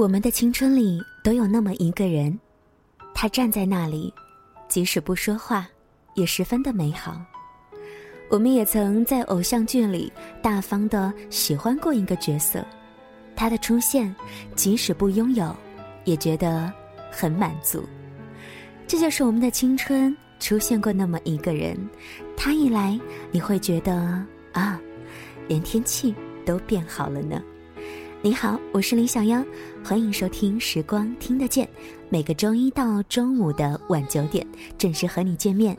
我们的青春里都有那么一个人，他站在那里，即使不说话，也十分的美好。我们也曾在偶像剧里大方的喜欢过一个角色，他的出现，即使不拥有，也觉得很满足。这就是我们的青春出现过那么一个人，他一来，你会觉得啊，连天气都变好了呢。你好，我是李小妖，欢迎收听《时光听得见》，每个周一到周五的晚九点准时和你见面。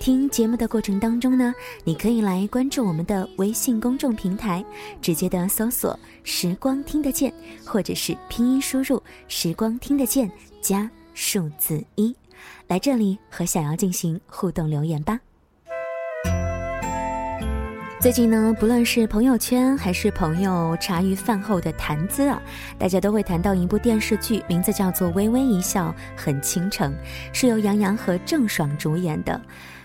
听节目的过程当中呢，你可以来关注我们的微信公众平台，直接的搜索“时光听得见”，或者是拼音输入“时光听得见”加数字一，来这里和小妖进行互动留言吧。最近呢，不论是朋友圈还是朋友茶余饭后的谈资啊，大家都会谈到一部电视剧，名字叫做《微微一笑很倾城》，是由杨洋和郑爽主演的。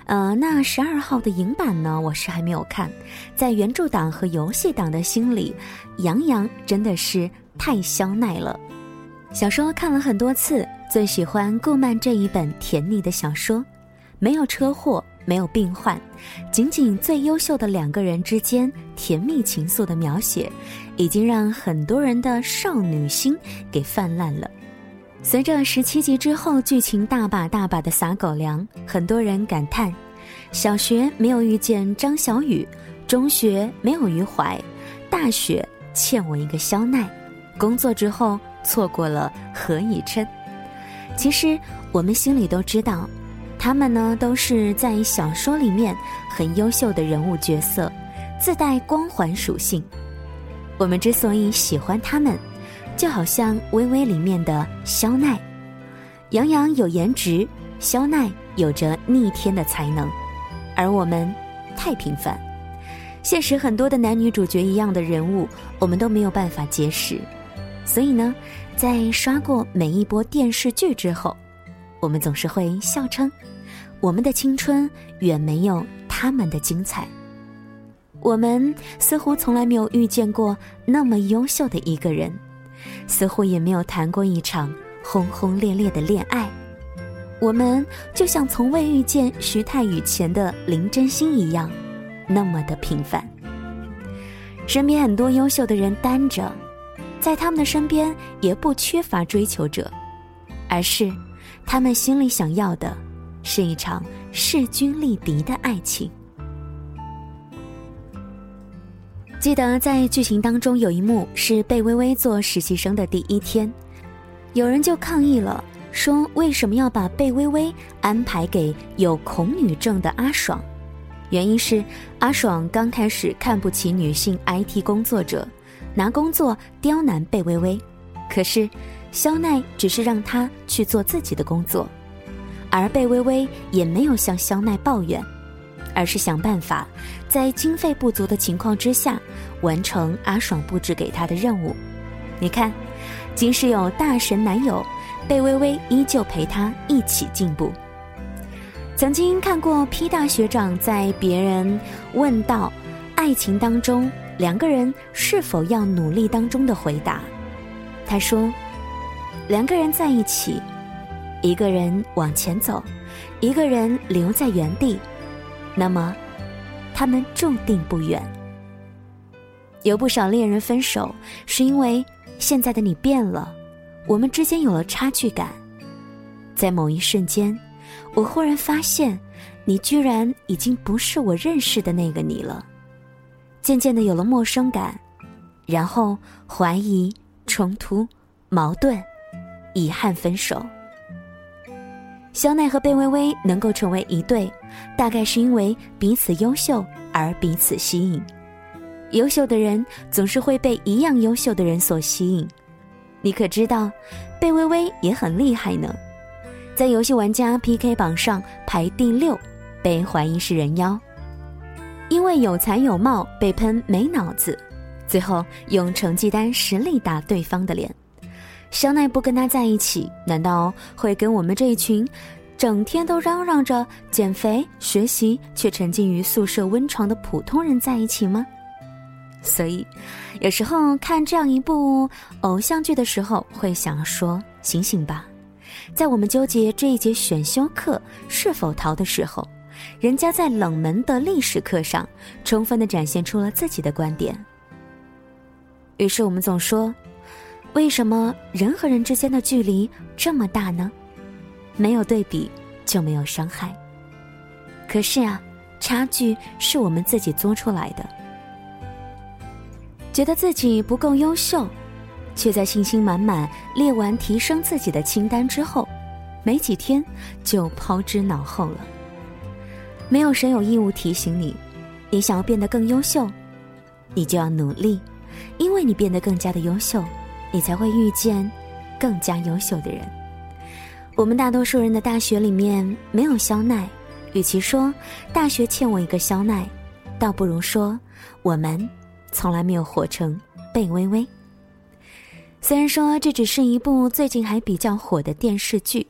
呃，那十二号的影版呢，我是还没有看。在原著党和游戏党的心里，杨洋真的是太肖奈了。小说看了很多次，最喜欢顾漫这一本甜腻的小说，没有车祸。没有病患，仅仅最优秀的两个人之间甜蜜情愫的描写，已经让很多人的少女心给泛滥了。随着十七集之后剧情大把大把的撒狗粮，很多人感叹：小学没有遇见张小雨，中学没有余淮，大学欠我一个肖奈，工作之后错过了何以琛。其实我们心里都知道。他们呢，都是在小说里面很优秀的人物角色，自带光环属性。我们之所以喜欢他们，就好像《微微》里面的肖奈，杨洋有颜值，肖奈有着逆天的才能，而我们太平凡。现实很多的男女主角一样的人物，我们都没有办法结识。所以呢，在刷过每一波电视剧之后。我们总是会笑称，我们的青春远没有他们的精彩。我们似乎从来没有遇见过那么优秀的一个人，似乎也没有谈过一场轰轰烈烈的恋爱。我们就像从未遇见徐太宇前的林真心一样，那么的平凡。身边很多优秀的人单着，在他们的身边也不缺乏追求者，而是。他们心里想要的，是一场势均力敌的爱情。记得在剧情当中有一幕是贝微微做实习生的第一天，有人就抗议了，说为什么要把贝微微安排给有恐女症的阿爽？原因是阿爽刚开始看不起女性 IT 工作者，拿工作刁难贝微微，可是。肖奈只是让他去做自己的工作，而贝微微也没有向肖奈抱怨，而是想办法在经费不足的情况之下完成阿爽布置给他的任务。你看，即使有大神男友，贝微微依旧陪他一起进步。曾经看过 P 大学长在别人问到爱情当中两个人是否要努力当中的回答，他说。两个人在一起，一个人往前走，一个人留在原地，那么他们注定不远。有不少恋人分手，是因为现在的你变了，我们之间有了差距感。在某一瞬间，我忽然发现，你居然已经不是我认识的那个你了。渐渐的有了陌生感，然后怀疑、冲突、矛盾。遗憾分手。肖奈和贝微微能够成为一对，大概是因为彼此优秀而彼此吸引。优秀的人总是会被一样优秀的人所吸引。你可知道，贝微微也很厉害呢，在游戏玩家 PK 榜上排第六，被怀疑是人妖，因为有才有貌被喷没脑子，最后用成绩单实力打对方的脸。肖奈不跟他在一起，难道会跟我们这一群，整天都嚷嚷着减肥、学习，却沉浸于宿舍温床的普通人在一起吗？所以，有时候看这样一部偶像剧的时候，会想说：醒醒吧！在我们纠结这一节选修课是否逃的时候，人家在冷门的历史课上，充分的展现出了自己的观点。于是我们总说，为什么人和人之间的距离这么大呢？没有对比就没有伤害。可是啊，差距是我们自己作出来的。觉得自己不够优秀，却在信心满满列完提升自己的清单之后，没几天就抛之脑后了。没有谁有义务提醒你，你想要变得更优秀，你就要努力，因为你变得更加的优秀，你才会遇见更加优秀的人。我们大多数人的大学里面没有肖奈，与其说大学欠我一个肖奈，倒不如说我们。从来没有活成贝微微。虽然说这只是一部最近还比较火的电视剧，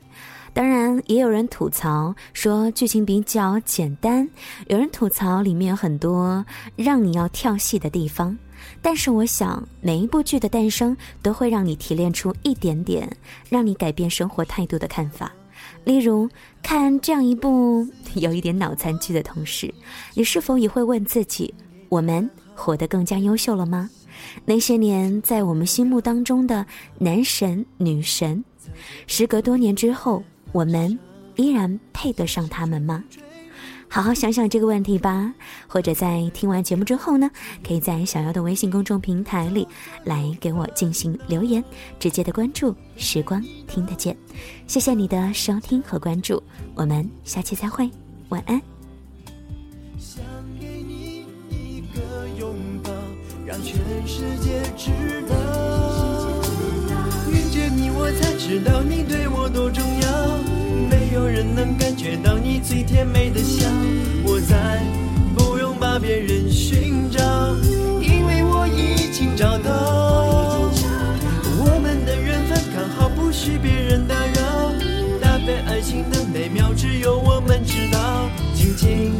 当然也有人吐槽说剧情比较简单，有人吐槽里面有很多让你要跳戏的地方。但是我想，每一部剧的诞生都会让你提炼出一点点让你改变生活态度的看法。例如，看这样一部有一点脑残剧的同时，你是否也会问自己：我们？活得更加优秀了吗？那些年在我们心目当中的男神女神，时隔多年之后，我们依然配得上他们吗？好好想想这个问题吧。或者在听完节目之后呢，可以在小妖的微信公众平台里来给我进行留言，直接的关注时光听得见。谢谢你的收听和关注，我们下期再会，晚安。想给你一个拥抱让全世界知道，遇见你我才知道你对我多重要。人能感觉到你最甜美的笑，我再不用把别人寻找，因为我已经找到。我们的缘分刚好不许别人打扰，搭配爱情的美妙只有我们知道，紧紧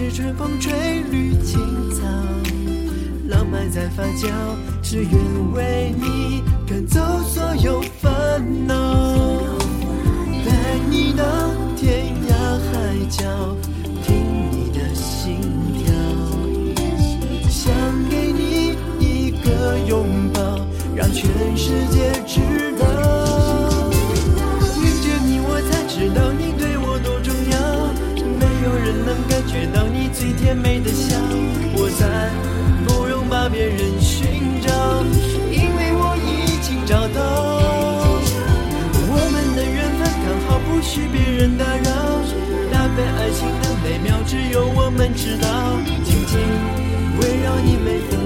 是春风吹绿青草，浪漫在发酵，只愿为你赶走所有烦恼，带你到天涯海角。听你的心跳，想给你一个拥抱，让全世界知最甜美的笑。我再不用把别人寻找，因为我已经找到。我们的缘分刚好不许别人打扰，搭配爱情的美妙只有我们知道。紧紧围绕你每分